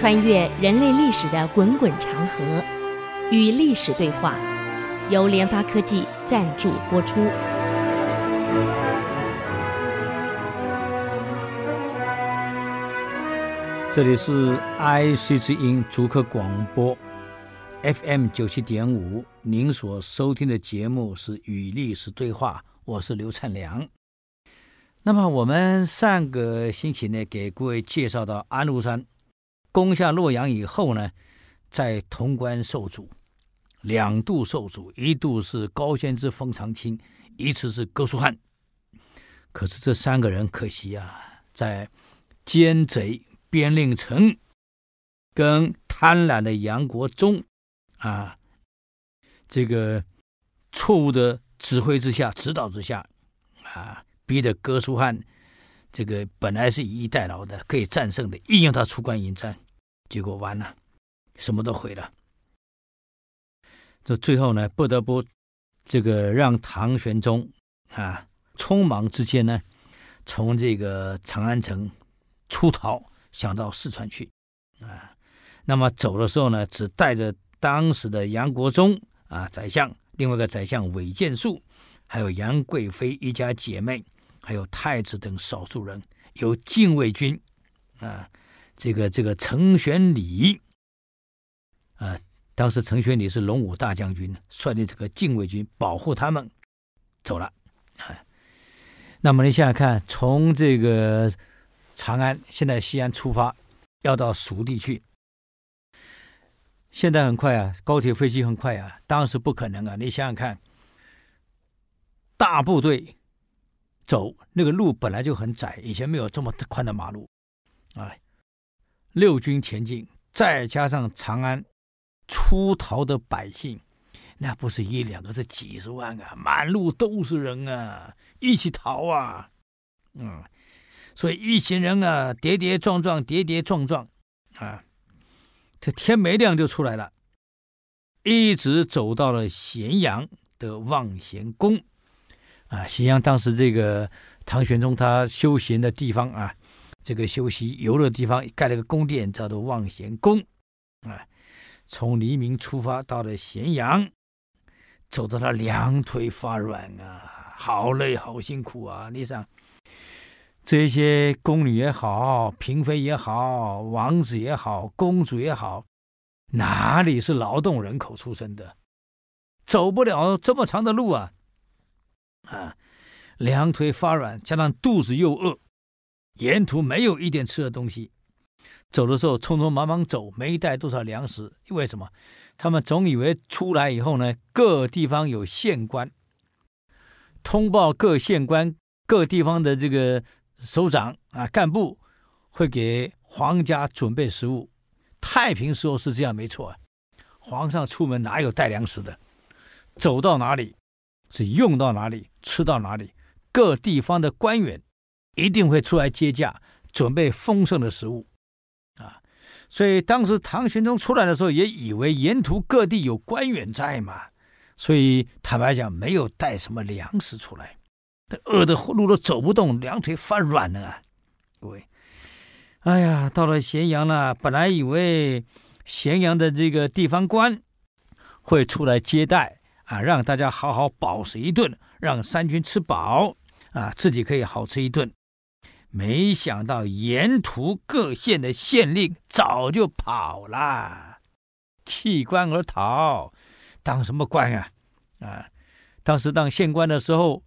穿越人类历史的滚滚长河，与历史对话，由联发科技赞助播出。这里是 IC 之音竹科广播 FM 九七点五，您所收听的节目是《与历史对话》，我是刘灿良。那么我们上个星期呢，给各位介绍到安禄山攻下洛阳以后呢，在潼关受阻，两度受阻，一度是高仙芝、封长清，一次是哥舒翰。可是这三个人可惜啊，在奸贼。边令臣跟贪婪的杨国忠啊，这个错误的指挥之下、指导之下啊，逼得哥舒翰这个本来是以逸待劳的，可以战胜的，硬要他出关迎战，结果完了，什么都毁了。这最后呢，不得不这个让唐玄宗啊，匆忙之间呢，从这个长安城出逃。想到四川去，啊，那么走的时候呢，只带着当时的杨国忠啊宰相，另外一个宰相韦建树，还有杨贵妃一家姐妹，还有太子等少数人，有禁卫军，啊，这个这个程玄礼，啊，当时程玄礼是龙武大将军，率领这个禁卫军保护他们走了，啊，那么你想想看，从这个。长安现在西安出发，要到蜀地去。现在很快啊，高铁飞机很快啊，当时不可能啊！你想想看，大部队走那个路本来就很窄，以前没有这么宽的马路，哎，六军前进，再加上长安出逃的百姓，那不是一两个，是几十万啊，满路都是人啊，一起逃啊，嗯。所以一行人啊，跌跌撞撞，跌跌撞撞，啊，这天没亮就出来了，一直走到了咸阳的望贤宫，啊，咸阳当时这个唐玄宗他休闲的地方啊，这个休息游乐地方盖了个宫殿，叫做望贤宫，啊，从黎明出发到了咸阳，走到他两腿发软啊，好累，好辛苦啊，你想。这些宫女也好，嫔妃也好，王子也好，公主也好，哪里是劳动人口出身的？走不了这么长的路啊！啊，两腿发软，加上肚子又饿，沿途没有一点吃的东西，走的时候匆匆忙忙走，没带多少粮食。因为什么？他们总以为出来以后呢，各地方有县官通报各县官各地方的这个。首长啊，干部会给皇家准备食物。太平时候是这样，没错啊。皇上出门哪有带粮食的？走到哪里是用到哪里，吃到哪里。各地方的官员一定会出来接驾，准备丰盛的食物啊。所以当时唐玄宗出来的时候，也以为沿途各地有官员在嘛，所以坦白讲，没有带什么粮食出来。饿的路都走不动，两腿发软了啊！各位，哎呀，到了咸阳了。本来以为咸阳的这个地方官会出来接待啊，让大家好好饱食一顿，让三军吃饱啊，自己可以好吃一顿。没想到沿途各县的县令早就跑了，弃官而逃。当什么官啊？啊，当时当县官的时候。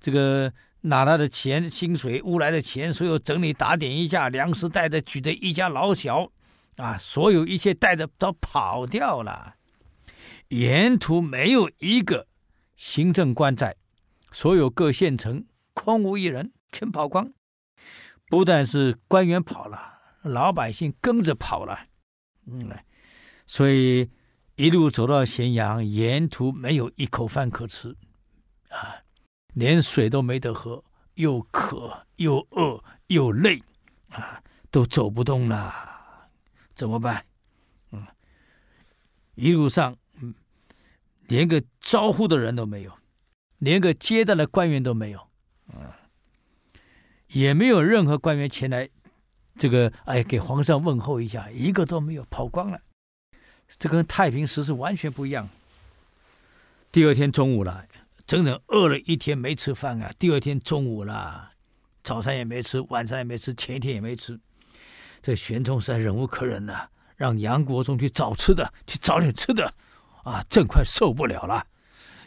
这个拿他的钱、薪水、乌来的钱，所有整理打点一下，粮食带着，举着一家老小，啊，所有一切带着都跑掉了。沿途没有一个行政官在，所有各县城空无一人，全跑光。不但是官员跑了，老百姓跟着跑了。嗯，所以一路走到咸阳，沿途没有一口饭可吃，啊。连水都没得喝，又渴又饿又累，啊，都走不动了，怎么办？嗯，一路上，连个招呼的人都没有，连个接待的官员都没有，嗯，也没有任何官员前来这个哎，给皇上问候一下，一个都没有，跑光了。这跟太平时是完全不一样。第二天中午了，整整饿了一天没吃饭啊。第二天中午了，早餐也没吃，晚餐也没吃，前一天也没吃。这玄宗实在忍无可忍了，让杨国忠去找吃的，去找点吃的。啊，朕快受不了了，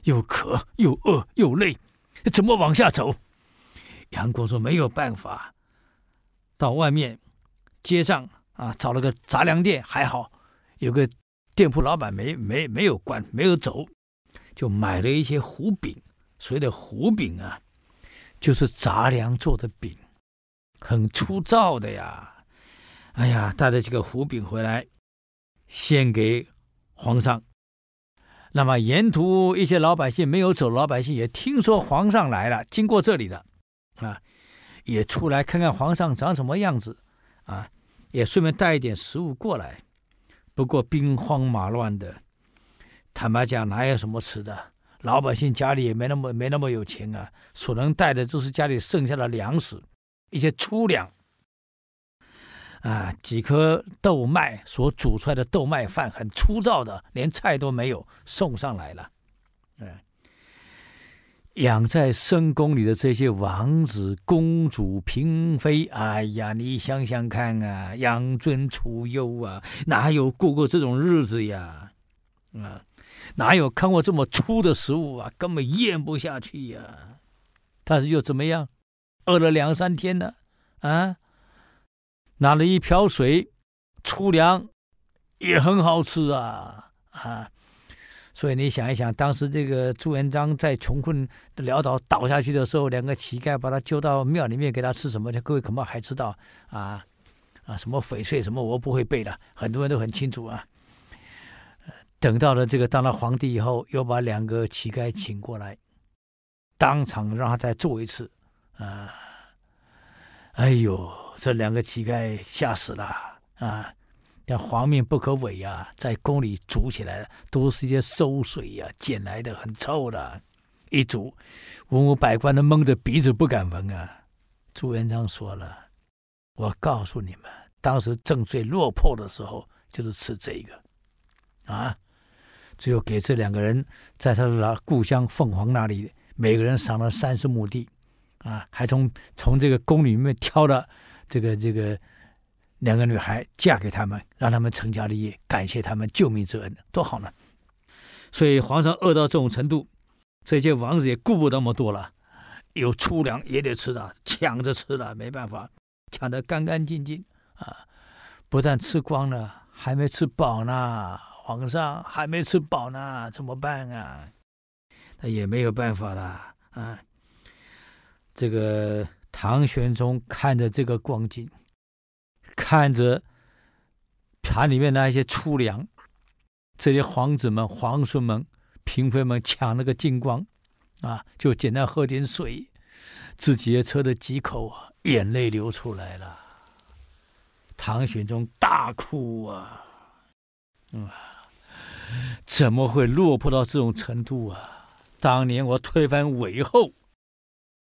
又渴又饿又累，怎么往下走？杨国忠没有办法，到外面街上啊找了个杂粮店，还好有个店铺老板没没没有关，没有走，就买了一些糊饼。所谓的糊饼啊，就是杂粮做的饼，很粗糙的呀。哎呀，带着这个糊饼回来，献给皇上。那么沿途一些老百姓没有走，老百姓也听说皇上来了，经过这里的，啊，也出来看看皇上长什么样子，啊，也顺便带一点食物过来。不过兵荒马乱的，坦白讲，哪有什么吃的？老百姓家里也没那么没那么有钱啊，所能带的就是家里剩下的粮食，一些粗粮。啊，几颗豆麦所煮出来的豆麦饭很粗糙的，连菜都没有送上来了。嗯，养在深宫里的这些王子、公主、嫔妃，哎呀，你想想看啊，养尊处优啊，哪有过过这种日子呀？啊，哪有看过这么粗的食物啊？根本咽不下去呀。但是又怎么样？饿了两三天了，啊。拿了一瓢水，粗粮也很好吃啊啊！所以你想一想，当时这个朱元璋在穷困潦倒倒下去的时候，两个乞丐把他揪到庙里面给他吃什么？各位恐怕还知道啊啊！什么翡翠什么，我不会背的，很多人都很清楚啊。等到了这个当了皇帝以后，又把两个乞丐请过来，当场让他再做一次啊！哎呦！这两个乞丐吓死了啊！但皇命不可违啊，在宫里煮起来的都是一些馊水呀、捡来的很臭的，一煮，文武百官都蒙着鼻子不敢闻啊。朱元璋说了：“我告诉你们，当时朕最落魄的时候就是吃这个，啊，最后给这两个人在他的故乡凤凰那里，每个人赏了三十亩地，啊，还从从这个宫里面挑了。”这个这个两个女孩嫁给他们，让他们成家立业，感谢他们救命之恩，多好呢！所以皇上饿到这种程度，这些王子也顾不那么多了，有粗粮也得吃的，抢着吃的，没办法，抢得干干净净啊！不但吃光了，还没吃饱呢，皇上还没吃饱呢，怎么办啊？那也没有办法了啊！这个。唐玄宗看着这个光景，看着盘里面那些粗粮，这些皇子们、皇孙们、嫔妃们抢了个精光，啊，就简单喝点水，自己也吃了几口啊，眼泪流出来了。唐玄宗大哭啊，啊，怎么会落魄到这种程度啊？当年我推翻韦后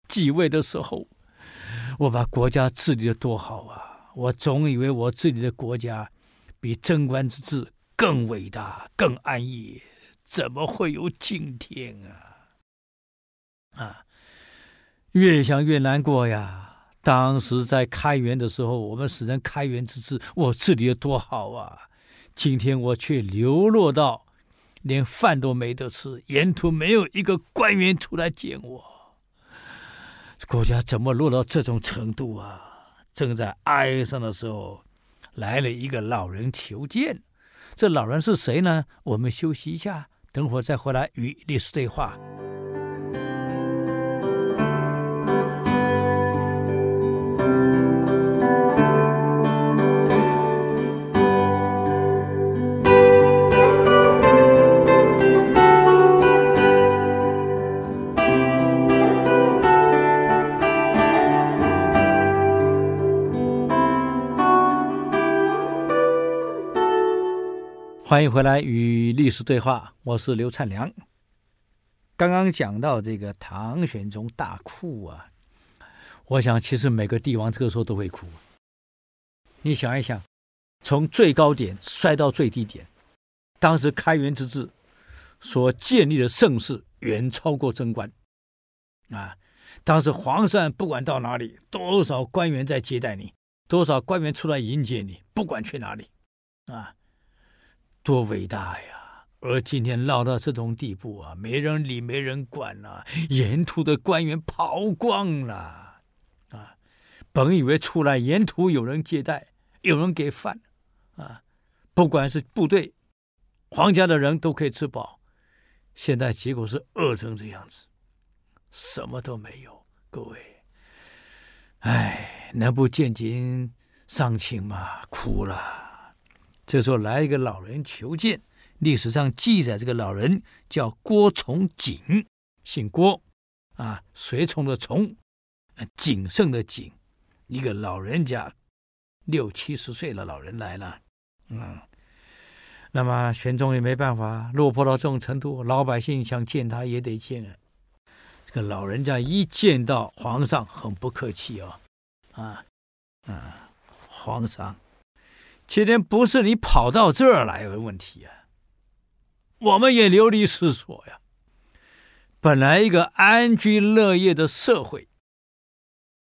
继位的时候。我把国家治理的多好啊！我总以为我治理的国家比贞观之治更伟大、更安逸，怎么会有今天啊？啊，越想越难过呀！当时在开元的时候，我们使人开元之治，我治理的多好啊！今天我却流落到连饭都没得吃，沿途没有一个官员出来见我。国家怎么落到这种程度啊？正在哀伤的时候，来了一个老人求见。这老人是谁呢？我们休息一下，等会儿再回来与历史对话。欢迎回来与历史对话，我是刘灿良。刚刚讲到这个唐玄宗大哭啊，我想其实每个帝王这个时候都会哭，你想一想，从最高点摔到最低点，当时开元之治所建立的盛世远超过贞观啊！当时皇上不管到哪里，多少官员在接待你，多少官员出来迎接你，不管去哪里啊，多伟大呀！而今天闹到这种地步啊，没人理，没人管了，沿途的官员跑光了啊！本以为出来沿途有人接待。有人给饭，啊，不管是部队、皇家的人都可以吃饱。现在结果是饿成这样子，什么都没有。各位，哎，能不见景伤情吗？哭了。这时候来一个老人求见，历史上记载这个老人叫郭崇景，姓郭，啊，随从的从，谨慎的景，一个老人家。六七十岁的老人来了，嗯，那么玄宗也没办法，落魄到这种程度，老百姓想见他也得见啊。这个老人家一见到皇上，很不客气哦，啊啊，皇上，今天不是你跑到这儿来的问题啊，我们也流离失所呀。本来一个安居乐业的社会，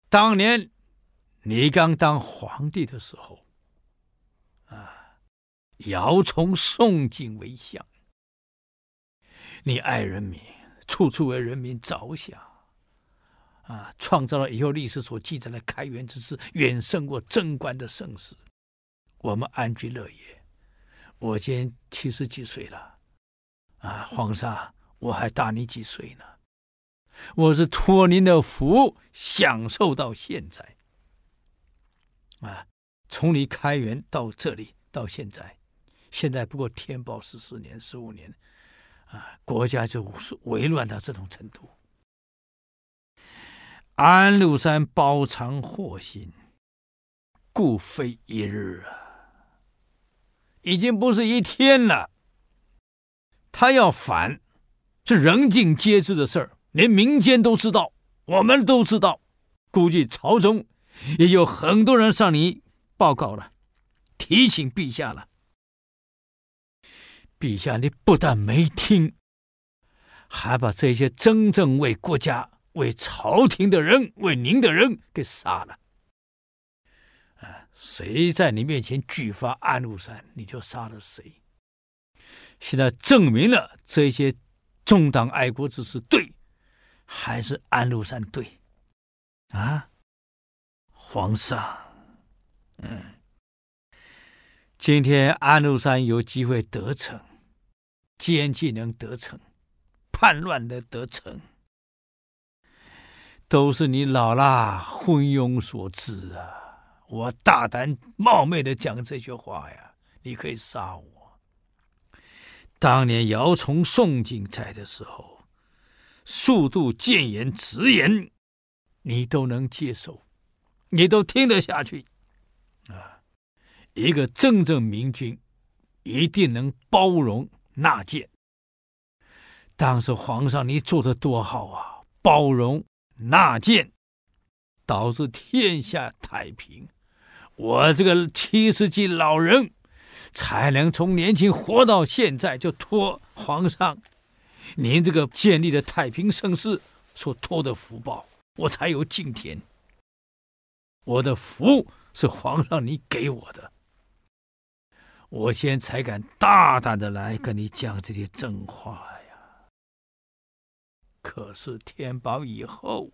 当年。你刚当皇帝的时候，啊，姚崇、宋璟为相，你爱人民，处处为人民着想，啊，创造了以后历史所记载的开元之治，远胜过贞观的盛世。我们安居乐业。我今七十几岁了，啊，皇上，我还大你几岁呢？我是托您的福，享受到现在。啊，从你开元到这里到现在，现在不过天宝十四年、十五年，啊，国家就危乱到这种程度。安禄山包藏祸心，故非一日啊，已经不是一天了。他要反，是人尽皆知的事儿，连民间都知道，我们都知道，估计朝中。也有很多人向你报告了，提醒陛下了。陛下，你不但没听，还把这些真正为国家、为朝廷的人、为您的人给杀了。谁在你面前举发安禄山，你就杀了谁。现在证明了这些忠党爱国之士对，还是安禄山对？啊？皇上，嗯，今天安禄山有机会得逞，奸计能得逞，叛乱的得逞，都是你老衲昏庸所致啊！我大胆冒昧的讲这句话呀，你可以杀我。当年姚崇、宋璟在的时候，数度谏言直言，你都能接受。你都听得下去，啊！一个真正明君，一定能包容纳谏。当时皇上你做的多好啊，包容纳谏，导致天下太平。我这个七十几老人，才能从年轻活到现在，就托皇上您这个建立的太平盛世所托的福报，我才有今天。我的福是皇上你给我的，我现在才敢大胆的来跟你讲这些真话呀。可是天宝以后，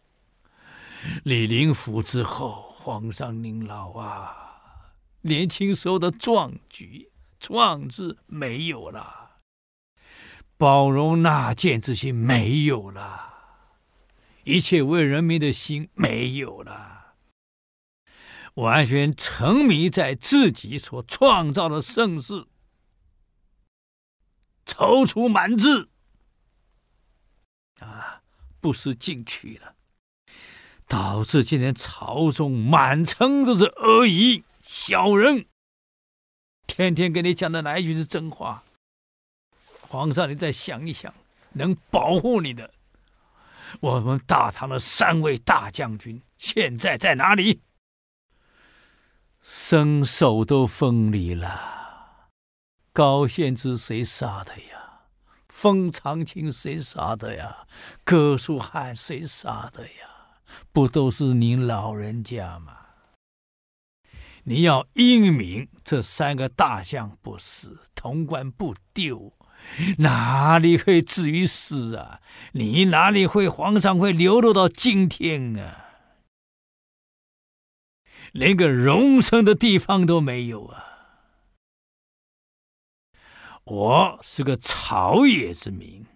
李林甫之后，皇上您老啊，年轻时候的壮举、壮志没有了，包容纳谏之心没有了，一切为人民的心没有了。完全沉迷在自己所创造的盛世，踌躇满志，啊，不思进取了，导致今天朝中满城都是阿谀小人，天天跟你讲的哪一句是真话？皇上，你再想一想，能保护你的，我们大唐的三位大将军现在在哪里？生手都分离了。高献之谁杀的呀？封长清谁杀的呀？哥舒翰谁杀的呀？不都是您老人家吗？你要英明，这三个大将不死，潼关不丢，哪里会至于死啊？你哪里会皇上会流落到今天啊？连个容身的地方都没有啊！我是个朝野之民，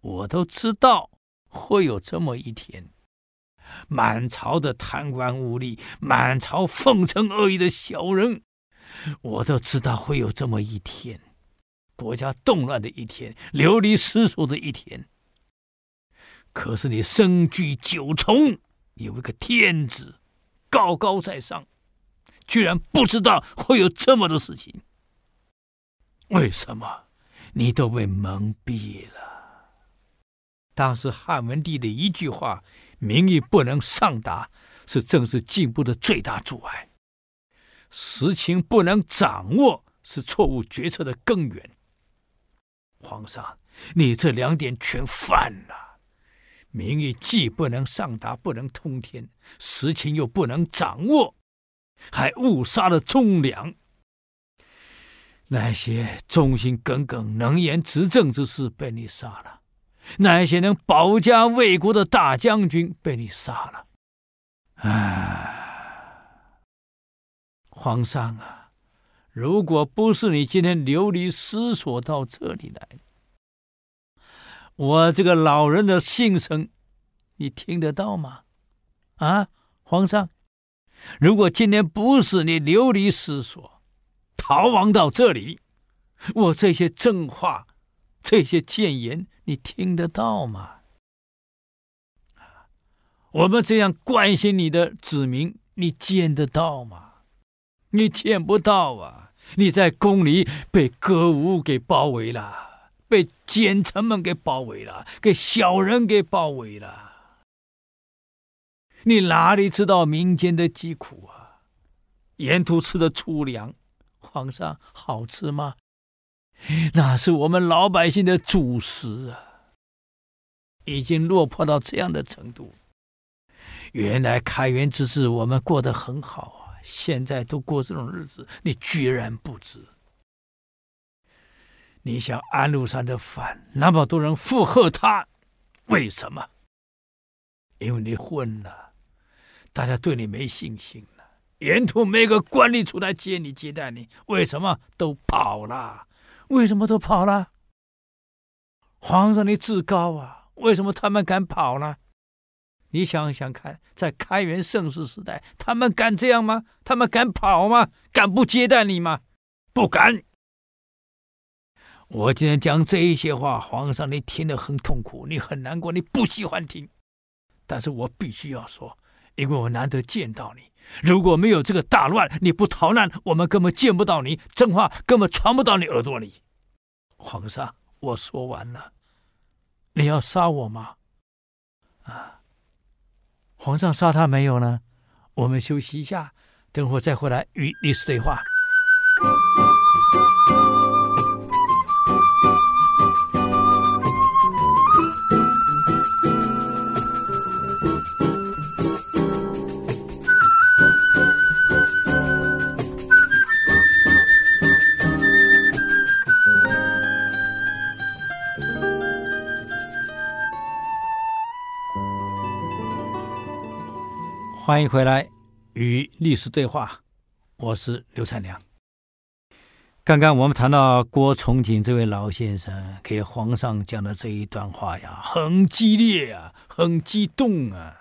我都知道会有这么一天。满朝的贪官污吏，满朝奉承恶意的小人，我都知道会有这么一天，国家动乱的一天，流离失所的一天。可是你身居九重，有一个天子高高在上，居然不知道会有这么多事情。为什么？你都被蒙蔽了。当时汉文帝的一句话。民意不能上达，是政治进步的最大阻碍；实情不能掌握，是错误决策的根源。皇上，你这两点全犯了：民意既不能上达，不能通天；实情又不能掌握，还误杀了忠良。那些忠心耿耿、能言执政之士被你杀了。那些能保家卫国的大将军被你杀了，唉，皇上啊，如果不是你今天流离失所到这里来，我这个老人的心声，你听得到吗？啊，皇上，如果今天不是你流离失所，逃亡到这里，我这些正话。这些谏言你听得到吗？我们这样关心你的子民，你见得到吗？你见不到啊！你在宫里被歌舞给包围了，被奸臣们给包围了，给小人给包围了。你哪里知道民间的疾苦啊？沿途吃的粗粮，皇上好吃吗？那是我们老百姓的主食啊，已经落魄到这样的程度。原来开元之治我们过得很好啊，现在都过这种日子，你居然不知？你想安禄山的反，那么多人附和他，为什么？因为你混了，大家对你没信心了。沿途没个官吏出来接你接待你，为什么都跑了？为什么都跑了？皇上你至高啊！为什么他们敢跑呢？你想想看，在开元盛世时代，他们敢这样吗？他们敢跑吗？敢不接待你吗？不敢。我今天讲这一些话，皇上你听得很痛苦，你很难过，你不喜欢听。但是我必须要说，因为我难得见到你。如果没有这个大乱，你不逃难，我们根本见不到你，真话根本传不到你耳朵里。皇上，我说完了，你要杀我吗？啊，皇上杀他没有呢？我们休息一下，等会再回来与历史对话。欢迎回来与历史对话，我是刘灿良。刚刚我们谈到郭崇景这位老先生给皇上讲的这一段话呀，很激烈啊，很激动啊。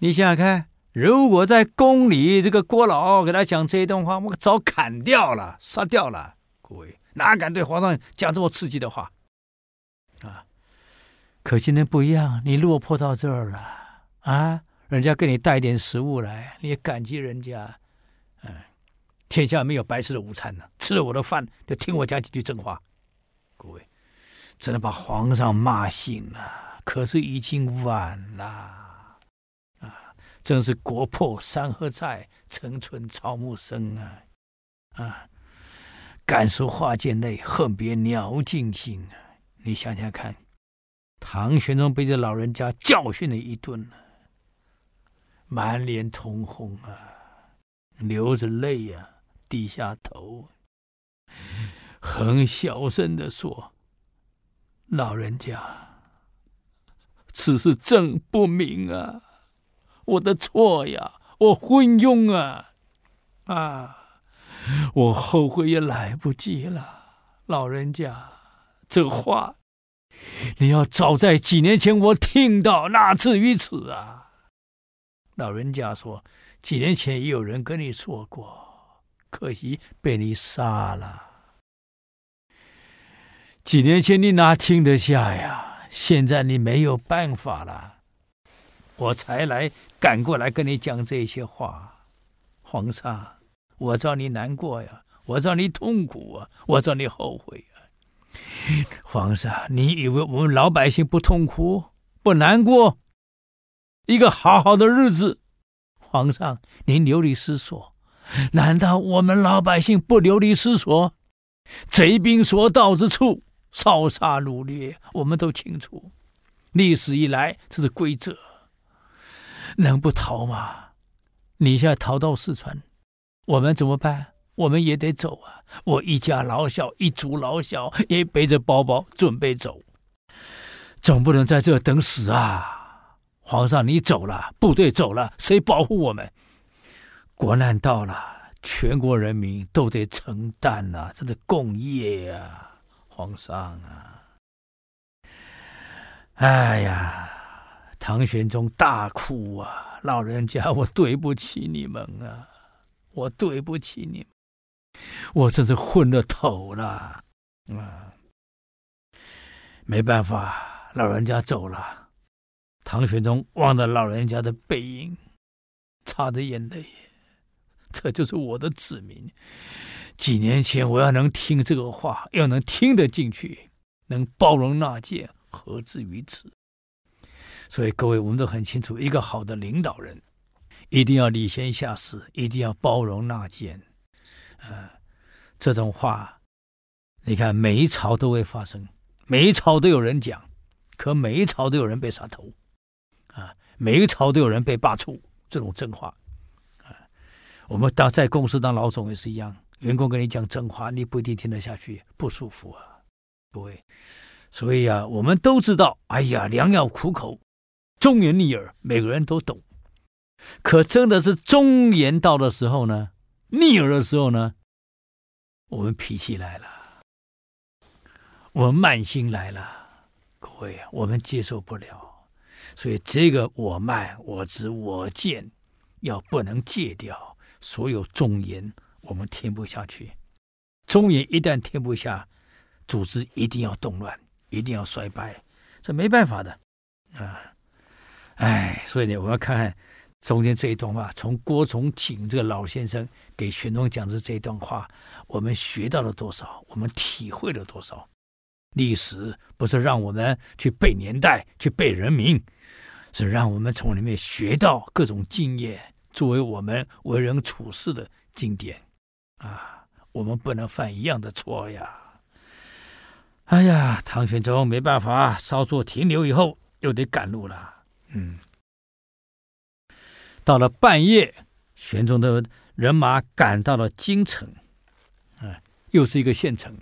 你想想看，如果在宫里这个郭老给他讲这一段话，我早砍掉了，杀掉了。各位哪敢对皇上讲这么刺激的话啊？可今天不一样，你落魄到这儿了啊！人家给你带点食物来，你也感激人家。嗯，天下没有白吃的午餐呢，吃了我的饭就听我讲几句真话。各位，只能把皇上骂醒了，可是已经晚了。啊，真是国破山河在，城春草木深啊！啊，敢说花溅泪，恨别鸟尽心啊！你想想看，唐玄宗被这老人家教训了一顿了，满脸通红啊，流着泪啊，低下头，很小声的说：“老人家，此事朕不明啊，我的错呀，我昏庸啊，啊，我后悔也来不及了，老人家。”这话，你要早在几年前我听到，哪至于此啊？老人家说，几年前也有人跟你说过，可惜被你杀了。几年前你哪听得下呀？现在你没有办法了，我才来赶过来跟你讲这些话。皇上，我知道你难过呀，我知道你痛苦啊，我知道你后悔啊。皇上，你以为我们老百姓不痛苦、不难过？一个好好的日子，皇上您流离失所，难道我们老百姓不流离失所？贼兵所到之处，烧杀掳掠，我们都清楚。历史以来，这是规则，能不逃吗？你现在逃到四川，我们怎么办？我们也得走啊！我一家老小，一族老小，也背着包包准备走，总不能在这等死啊！皇上，你走了，部队走了，谁保护我们？国难到了，全国人民都得承担啊，这是共业啊！皇上啊！哎呀，唐玄宗大哭啊！老人家，我对不起你们啊！我对不起你们。我真是昏了头了，啊！没办法，老人家走了。唐玄宗望着老人家的背影，擦着眼泪。这就是我的子民。几年前我要能听这个话，要能听得进去，能包容纳谏，何至于此？所以各位，我们都很清楚，一个好的领导人，一定要礼贤下士，一定要包容纳谏。啊，这种话，你看每一朝都会发生，每一朝都有人讲，可每一朝都有人被杀头，啊，每一朝都有人被罢黜，这种真话，啊，我们当在公司当老总也是一样，员工跟你讲真话，你不一定听得下去，不舒服啊，各位，所以啊，我们都知道，哎呀，良药苦口，忠言逆耳，每个人都懂，可真的是忠言到的时候呢？逆耳的时候呢，我们脾气来了，我们慢心来了，各位，我们接受不了，所以这个我慢、我执、我见，要不能戒掉。所有忠言，我们听不下去。忠言一旦听不下，组织一定要动乱，一定要衰败，这没办法的啊！哎，所以呢，我们要看看。中间这一段话，从郭崇景这个老先生给玄宗讲的这一段话，我们学到了多少？我们体会了多少？历史不是让我们去背年代、去背人名，是让我们从里面学到各种经验，作为我们为人处事的经典。啊，我们不能犯一样的错呀！哎呀，唐玄宗没办法，稍作停留以后又得赶路了。嗯。到了半夜，玄宗的人马赶到了京城，啊，又是一个县城。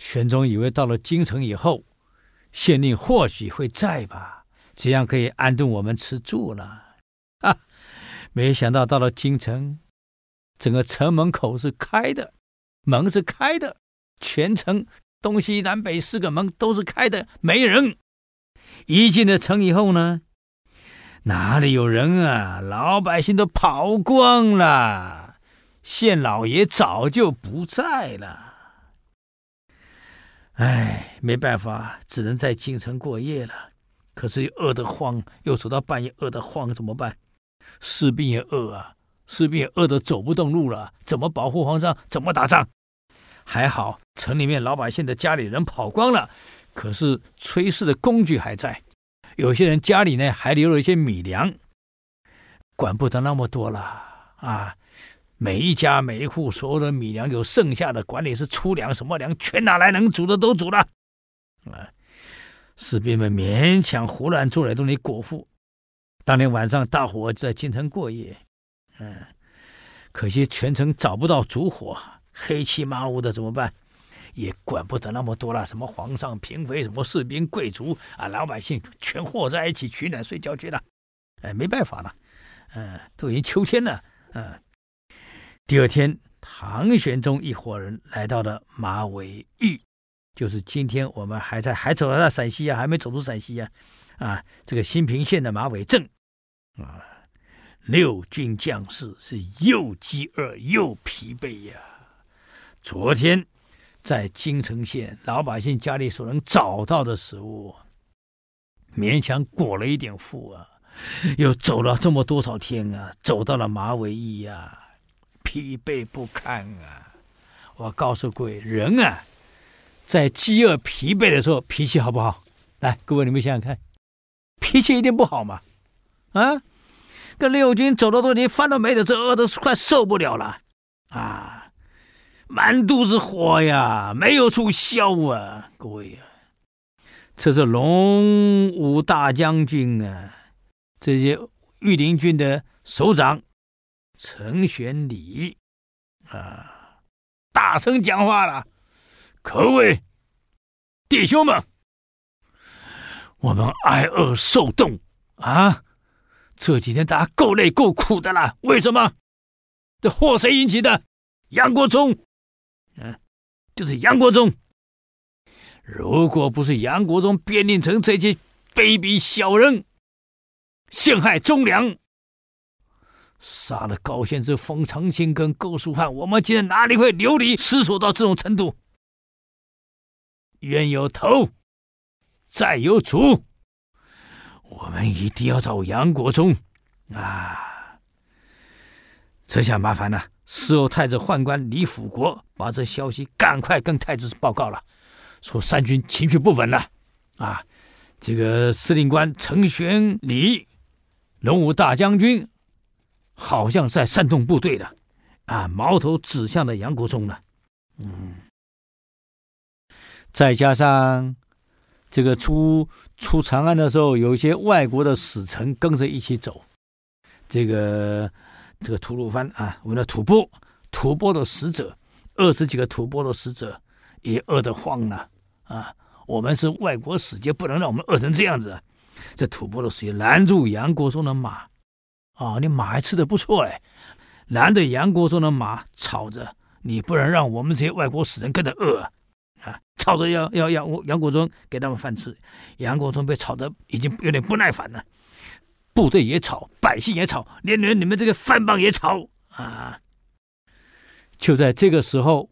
玄宗以为到了京城以后，县令或许会在吧，这样可以安顿我们吃住了。啊，没想到到了京城，整个城门口是开的，门是开的，全城东西南北四个门都是开的，没人。一进了城以后呢，哪里有人啊？老百姓都跑光了，县老爷早就不在了。哎，没办法，只能在京城过夜了。可是又饿得慌，又走到半夜，饿得慌怎么办？士兵也饿啊，士兵也饿得走不动路了，怎么保护皇上？怎么打仗？还好，城里面老百姓的家里人跑光了，可是炊事的工具还在。有些人家里呢还留了一些米粮，管不得那么多了啊！每一家每一户所有的米粮有剩下的，管理是粗粮什么粮，全拿来能煮的都煮了。啊，士兵们勉强胡乱做点东西果腹。当天晚上，大伙在京城过夜。嗯，可惜全城找不到烛火，黑漆麻乌的，怎么办？也管不得那么多了，什么皇上、嫔妃，什么士兵、贵族啊，老百姓全和在一起取暖睡觉去了。哎，没办法了，嗯，都已经秋天了，嗯。第二天，唐玄宗一伙人来到了马尾驿，就是今天我们还在还走到陕西啊，还没走出陕西啊，啊，这个新平县的马尾镇，啊，六军将士是又饥饿又疲惫呀。昨天。在京城县老百姓家里所能找到的食物，勉强裹了一点腹啊，又走了这么多少天啊，走到了马尾驿呀，疲惫不堪啊！我告诉各位，人啊，在饥饿疲惫的时候，脾气好不好？来，各位你们想想看，脾气一定不好嘛！啊，跟六军走了多年，饭都没得吃，饿得快受不了了啊！满肚子火呀，没有处消啊！各位啊，这是龙武大将军啊，这些御林军的首长程玄礼啊，大声讲话了：“各位弟兄们，我们挨饿受冻啊，这几天大家够累够苦的了。为什么？这祸谁引起的？杨国忠。”嗯，就是杨国忠。如果不是杨国忠编练成这些卑鄙小人，陷害忠良，杀了高仙芝、冯长兴跟勾书汉，我们今天哪里会流离失所到这种程度？冤有头，债有主，我们一定要找杨国忠啊！这下麻烦了。事后，太子宦官李辅国把这消息赶快跟太子报告了，说三军情绪不稳了，啊，这个司令官程玄礼、龙武大将军好像在煽动部队的，啊，矛头指向了杨国忠了，嗯，再加上这个出出长安的时候，有一些外国的使臣跟着一起走，这个。这个吐鲁番啊，我们的吐蕃，吐蕃的使者，二十几个吐蕃的使者也饿得慌了啊！我们是外国使节，不能让我们饿成这样子。这吐蕃的使节拦住杨国忠的马，啊，你马还吃的不错哎，难得杨国忠的马，吵着你不能让我们这些外国使人跟着饿啊！啊，吵着要要要杨国忠给他们饭吃，杨国忠被吵得已经有点不耐烦了。部队也吵，百姓也吵，连连你们这个饭帮也吵啊！就在这个时候，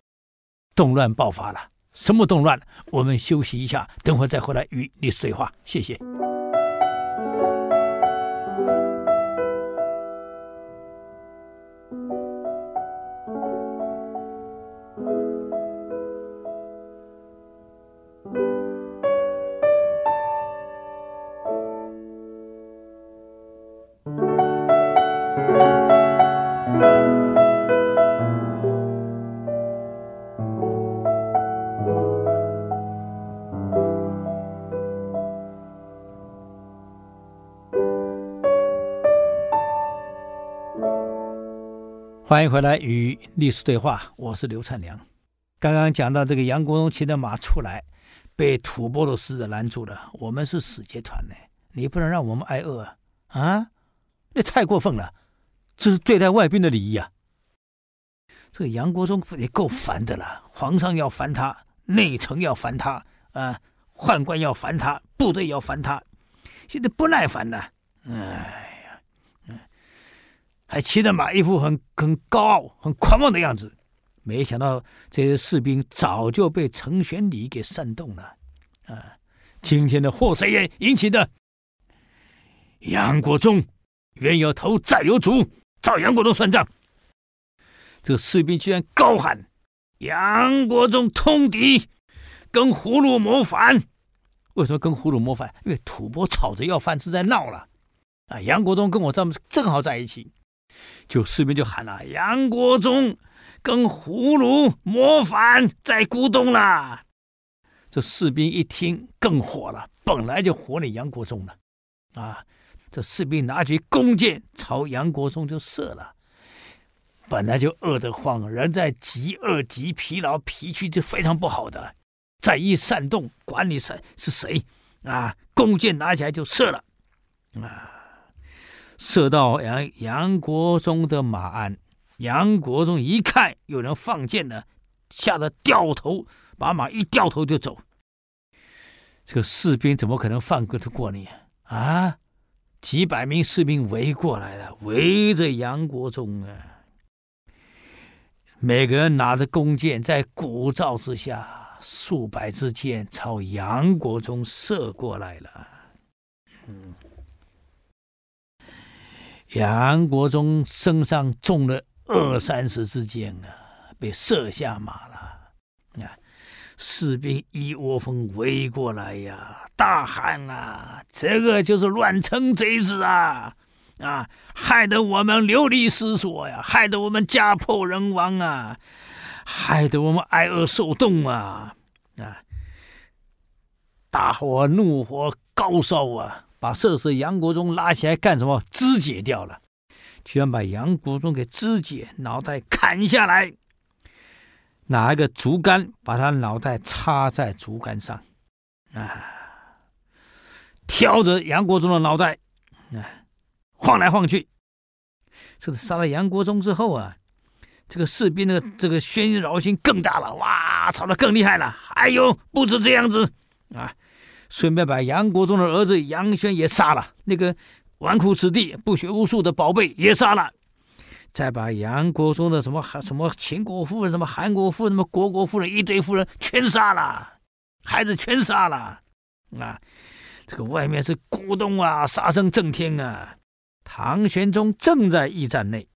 动乱爆发了。什么动乱？我们休息一下，等会再回来与你对话。谢谢。欢迎回来与历史对话，我是刘灿良。刚刚讲到这个杨国忠骑着马出来，被吐蕃的使者拦住了。我们是使节团呢，你不能让我们挨饿啊！啊，那太过分了，这是对待外宾的礼仪啊！这个杨国忠也够烦的了，皇上要烦他，内臣要烦他，啊，宦官要烦他，部队要烦他，现在不耐烦了，哎。还骑着马，一副很很高傲、很狂妄的样子。没想到这些士兵早就被陈玄礼给煽动了。啊，今天的祸谁引起的？杨国忠冤有头，债有主，找杨国忠算账。这士兵居然高喊：“杨国忠通敌，跟葫芦谋反。”为什么跟葫芦谋反？因为吐蕃吵着要饭吃，在闹了。啊，杨国忠跟我正正好在一起，就士兵就喊了：“杨国忠跟胡虏谋反，在咕咚了。”这士兵一听更火了，本来就火你杨国忠了，啊，这士兵拿起弓箭朝杨国忠就射了。本来就饿得慌，人在极饿极疲劳，脾气就非常不好的，再一煽动，管你谁是谁啊，弓箭拿起来就射了，啊，射到杨杨国忠的马鞍，杨国忠一看有人放箭了，吓得掉头，把马一掉头就走。这个士兵怎么可能放过得过你啊？几百名士兵围过来了，围着杨国忠啊。每个人拿着弓箭，在鼓噪之下，数百支箭朝杨国忠射过来了。嗯，杨国忠身上中了二三十支箭啊，被射下马了。啊，士兵一窝蜂围过来呀，大喊啊：“这个就是乱臣贼子啊！”啊！害得我们流离失所呀，害得我们家破人亡啊，害得我们挨饿受冻啊！啊！大伙怒火高烧啊，把射死杨国忠拉起来干什么？肢解掉了，居然把杨国忠给肢解，脑袋砍下来，拿一个竹竿把他脑袋插在竹竿上，啊，挑着杨国忠的脑袋，啊。晃来晃去，这个杀了杨国忠之后啊，这个士兵的这个喧扰性更大了，哇，吵得更厉害了。哎呦，不止这样子啊，顺便把杨国忠的儿子杨宣也杀了，那个纨绔子弟、不学无术的宝贝也杀了，再把杨国忠的什么什么秦国夫人、什么韩国夫人、什么虢国夫人一堆夫人全杀了，孩子全杀了啊！这个外面是鼓动啊，杀声震天啊！唐玄宗正在驿站内，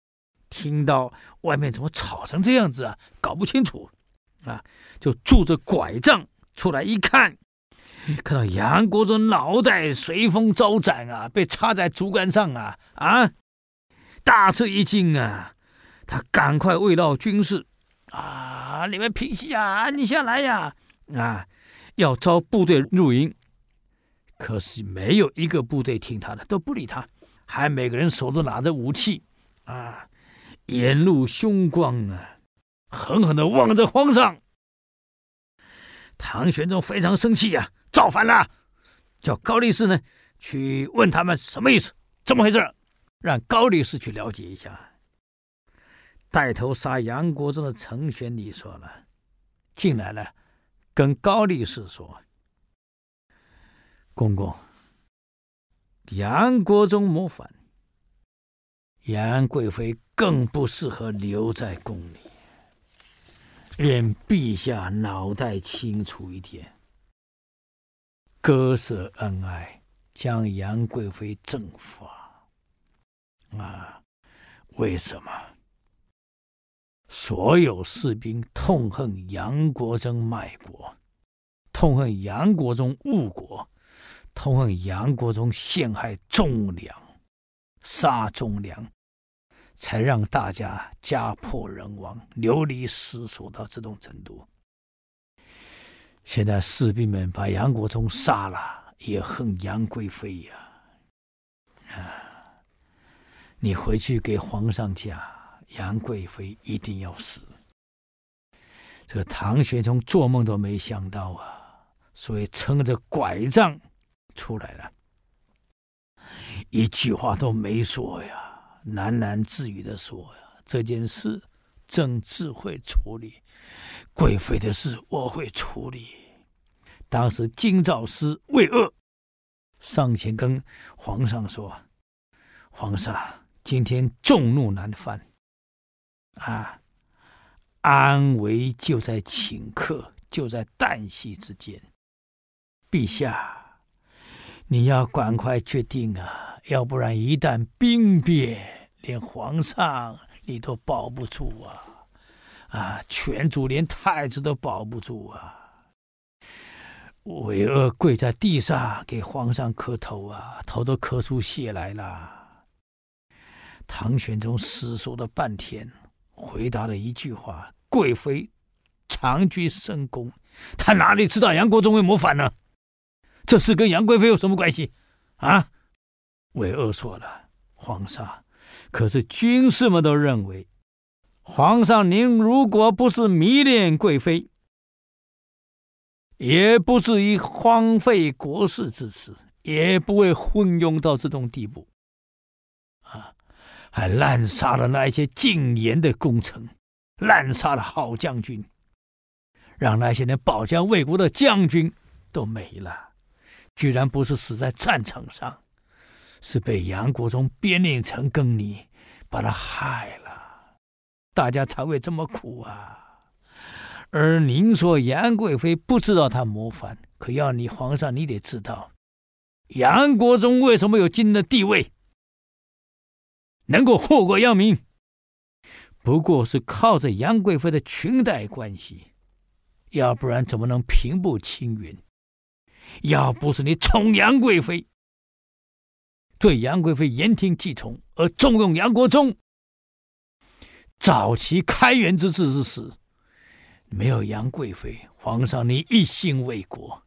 听到外面怎么吵成这样子啊？搞不清楚，啊，就拄着拐杖出来一看，看到杨国忠脑袋随风招展啊，被插在竹竿上啊啊！大吃一惊啊！他赶快慰劳军士啊，你们平息啊，安静下来呀！啊，要招部队入营，可是没有一个部队听他的，都不理他。还每个人手都拿着武器，啊，眼露凶光啊，狠狠地望着皇上。唐玄宗非常生气呀，造反了，叫高力士呢去问他们什么意思，怎么回事，让高力士去了解一下。带头杀杨国忠的程玄礼说了，进来了，跟高力士说：“公公。”杨国忠谋反，杨贵妃更不适合留在宫里。愿陛下脑袋清楚一点，割舍恩爱，将杨贵妃正法。啊，为什么？所有士兵痛恨杨国忠卖国，痛恨杨国忠误国。痛恨杨国忠陷害忠良，杀忠良，才让大家家破人亡、流离失所到这种程度。现在士兵们把杨国忠杀了，也恨杨贵妃呀！啊，你回去给皇上讲，杨贵妃一定要死。这个唐玄宗做梦都没想到啊，所以撑着拐杖。出来了，一句话都没说呀，喃喃自语的说呀：“这件事朕自会处理，贵妃的事我会处理。”当时京兆师魏鄂上前跟皇上说：“皇上，今天众怒难犯，啊，安危就在顷刻，就在旦夕之间，陛下。”你要赶快决定啊，要不然一旦兵变，连皇上你都保不住啊！啊，全族连太子都保不住啊！韦恶跪在地上给皇上磕头啊，头都磕出血来了。唐玄宗思索了半天，回答了一句话：“贵妃长居深宫，他哪里知道杨国忠会谋反呢？这事跟杨贵妃有什么关系？”啊，韦恶说了：“皇上，可是军士们都认为，皇上您如果不是迷恋贵妃。”也不至于荒废国事之时，也不会昏庸到这种地步，啊，还滥杀了那些进言的功臣，滥杀了好将军，让那些能保家卫国的将军都没了，居然不是死在战场上，是被杨国忠编练成更你，把他害了，大家才会这么苦啊。而您说杨贵妃不知道他谋反，可要你皇上，你得知道，杨国忠为什么有今天的地位，能够祸国殃民，不过是靠着杨贵妃的裙带关系，要不然怎么能平步青云？要不是你宠杨贵妃，对杨贵妃言听计从，而重用杨国忠，早期开元之治之时。没有杨贵妃，皇上你一心为国，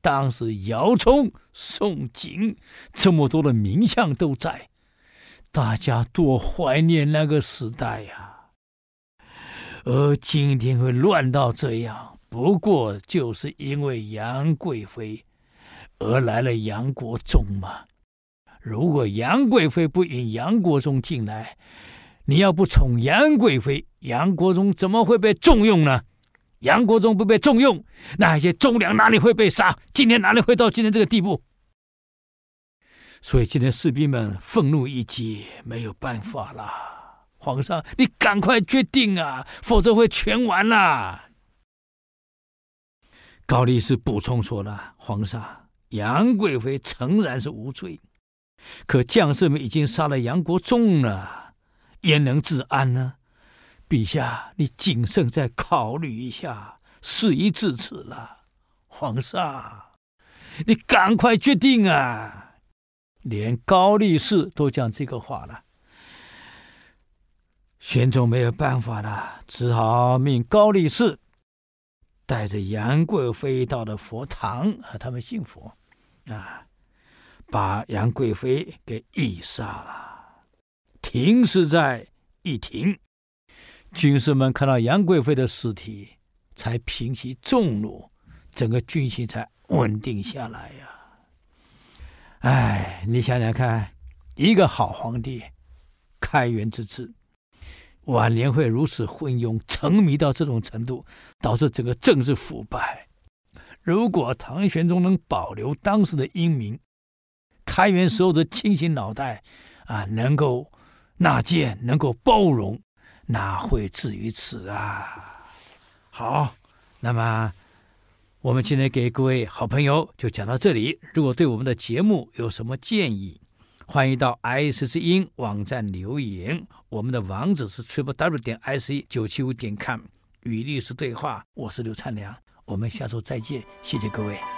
当时姚崇、宋璟这么多的名相都在，大家多怀念那个时代呀！而今天会乱到这样，不过就是因为杨贵妃而来了杨国忠嘛。如果杨贵妃不引杨国忠进来，你要不宠杨贵妃，杨国忠怎么会被重用呢？杨国忠不被重用，那些忠良哪里会被杀？今天哪里会到今天这个地步？所以今天士兵们愤怒已极，没有办法了。皇上，你赶快决定啊，否则会全完了。高力士补充说了：“皇上，杨贵妃诚然是无罪，可将士们已经杀了杨国忠了，焉能自安呢？”陛下，你谨慎再考虑一下。事已至此了，皇上，你赶快决定啊！连高力士都讲这个话了，玄宗没有办法了，只好命高力士带着杨贵妃到了佛堂，啊，他们信佛啊，把杨贵妃给縊杀了，停尸在一庭。军士们看到杨贵妃的尸体，才平息众怒，整个军心才稳定下来呀。哎，你想想看，一个好皇帝，开元之治，晚年会如此昏庸、沉迷到这种程度，导致整个政治腐败。如果唐玄宗能保留当时的英明，开元时候的清醒脑袋，啊，能够纳谏，能够包容。哪会至于此啊？好，那么我们今天给各位好朋友就讲到这里。如果对我们的节目有什么建议，欢迎到 IC 之音网站留言。我们的网址是 triple w 点 ic 九七五点 com。与历史对话，我是刘灿良。我们下周再见，谢谢各位。